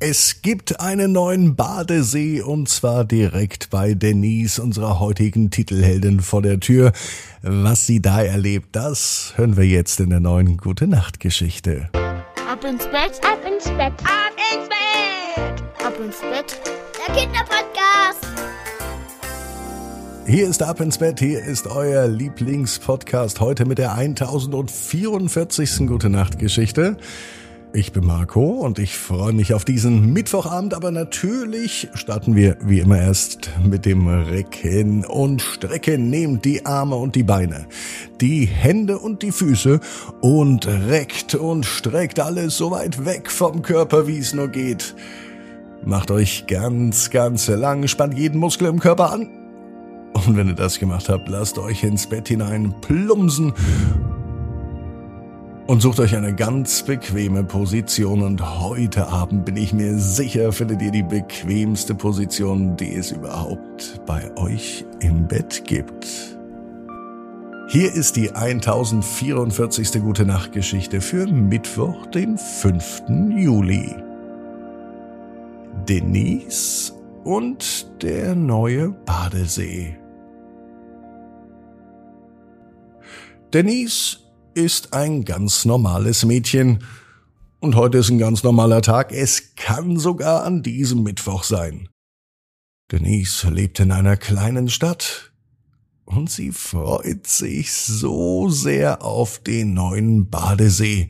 Es gibt einen neuen Badesee und zwar direkt bei Denise, unserer heutigen Titelheldin vor der Tür. Was sie da erlebt, das hören wir jetzt in der neuen Gute Nacht Geschichte. Ab ins Bett, ab ins Bett, ab ins Bett, ab ins Bett. Der Kinderpodcast. Hier ist Ab ins Bett, hier ist euer Lieblingspodcast heute mit der 1044. Gute Nacht Geschichte. Ich bin Marco und ich freue mich auf diesen Mittwochabend, aber natürlich starten wir wie immer erst mit dem Recken und Strecken. Nehmt die Arme und die Beine, die Hände und die Füße und reckt und streckt alles so weit weg vom Körper, wie es nur geht. Macht euch ganz, ganz lang, spannt jeden Muskel im Körper an. Und wenn ihr das gemacht habt, lasst euch ins Bett hinein plumsen und sucht euch eine ganz bequeme Position und heute Abend bin ich mir sicher, findet ihr die bequemste Position, die es überhaupt bei euch im Bett gibt. Hier ist die 1044. Gute Nacht Geschichte für Mittwoch, den 5. Juli. Denise und der neue Badesee. Denise ist ein ganz normales Mädchen. Und heute ist ein ganz normaler Tag. Es kann sogar an diesem Mittwoch sein. Denise lebt in einer kleinen Stadt. Und sie freut sich so sehr auf den neuen Badesee.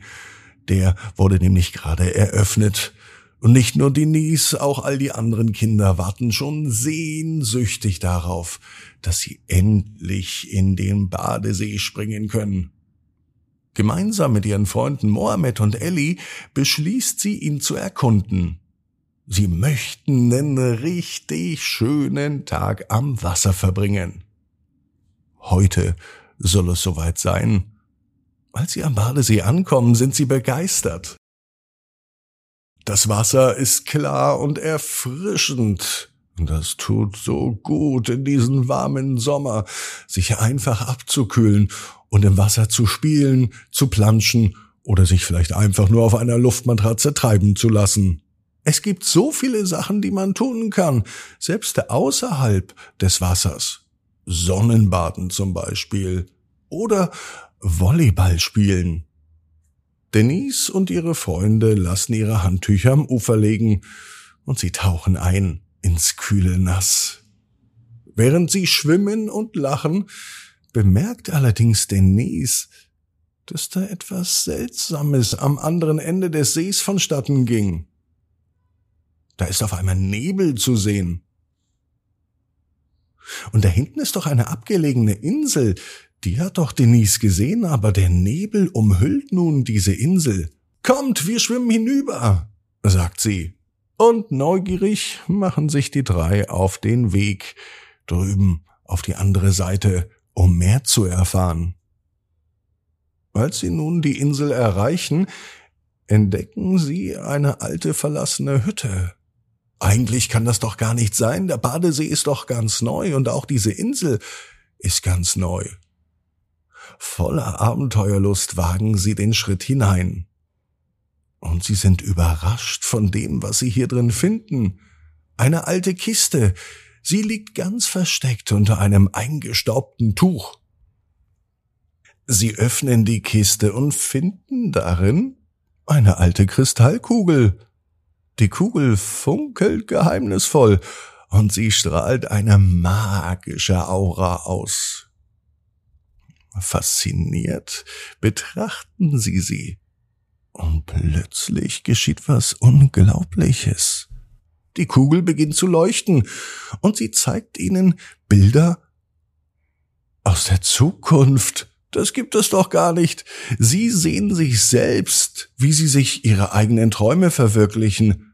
Der wurde nämlich gerade eröffnet. Und nicht nur Denise, auch all die anderen Kinder warten schon sehnsüchtig darauf, dass sie endlich in den Badesee springen können. Gemeinsam mit ihren Freunden Mohammed und Ellie beschließt sie, ihn zu erkunden. Sie möchten einen richtig schönen Tag am Wasser verbringen. Heute soll es soweit sein. Als sie am Badesee ankommen, sind sie begeistert. Das Wasser ist klar und erfrischend. Das tut so gut in diesen warmen Sommer, sich einfach abzukühlen und im Wasser zu spielen, zu planschen oder sich vielleicht einfach nur auf einer Luftmatratze treiben zu lassen. Es gibt so viele Sachen, die man tun kann, selbst außerhalb des Wassers. Sonnenbaden zum Beispiel oder Volleyball spielen. Denise und ihre Freunde lassen ihre Handtücher am Ufer legen und sie tauchen ein ins kühle Nass. Während sie schwimmen und lachen, bemerkt allerdings Denise, dass da etwas Seltsames am anderen Ende des Sees vonstatten ging. Da ist auf einmal Nebel zu sehen. Und da hinten ist doch eine abgelegene Insel, die hat doch Denise gesehen, aber der Nebel umhüllt nun diese Insel. Kommt, wir schwimmen hinüber, sagt sie. Und neugierig machen sich die drei auf den Weg drüben auf die andere Seite um mehr zu erfahren. Als sie nun die Insel erreichen, entdecken sie eine alte verlassene Hütte. Eigentlich kann das doch gar nicht sein, der Badesee ist doch ganz neu und auch diese Insel ist ganz neu. Voller Abenteuerlust wagen sie den Schritt hinein. Und sie sind überrascht von dem, was sie hier drin finden. Eine alte Kiste, Sie liegt ganz versteckt unter einem eingestaubten Tuch. Sie öffnen die Kiste und finden darin eine alte Kristallkugel. Die Kugel funkelt geheimnisvoll und sie strahlt eine magische Aura aus. Fasziniert betrachten sie sie, und plötzlich geschieht was Unglaubliches. Die Kugel beginnt zu leuchten und sie zeigt ihnen Bilder aus der Zukunft. Das gibt es doch gar nicht. Sie sehen sich selbst, wie sie sich ihre eigenen Träume verwirklichen.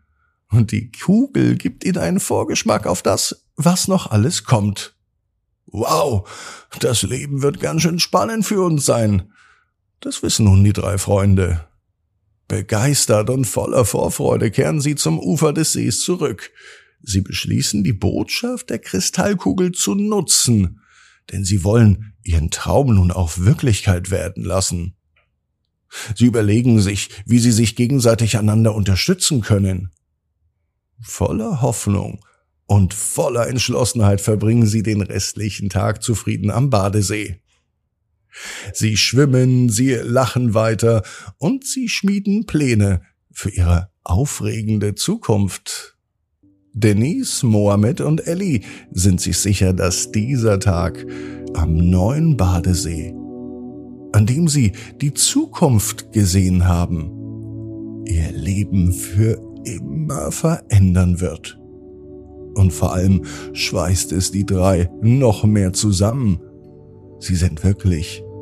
Und die Kugel gibt ihnen einen Vorgeschmack auf das, was noch alles kommt. Wow, das Leben wird ganz schön spannend für uns sein. Das wissen nun die drei Freunde. Begeistert und voller Vorfreude kehren sie zum Ufer des Sees zurück. Sie beschließen, die Botschaft der Kristallkugel zu nutzen, denn sie wollen ihren Traum nun auch Wirklichkeit werden lassen. Sie überlegen sich, wie sie sich gegenseitig einander unterstützen können. Voller Hoffnung und voller Entschlossenheit verbringen sie den restlichen Tag zufrieden am Badesee. Sie schwimmen, sie lachen weiter und sie schmieden Pläne für ihre aufregende Zukunft. Denise, Mohammed und Ellie sind sich sicher, dass dieser Tag am neuen Badesee, an dem sie die Zukunft gesehen haben, ihr Leben für immer verändern wird. Und vor allem schweißt es die drei noch mehr zusammen. Sie sind wirklich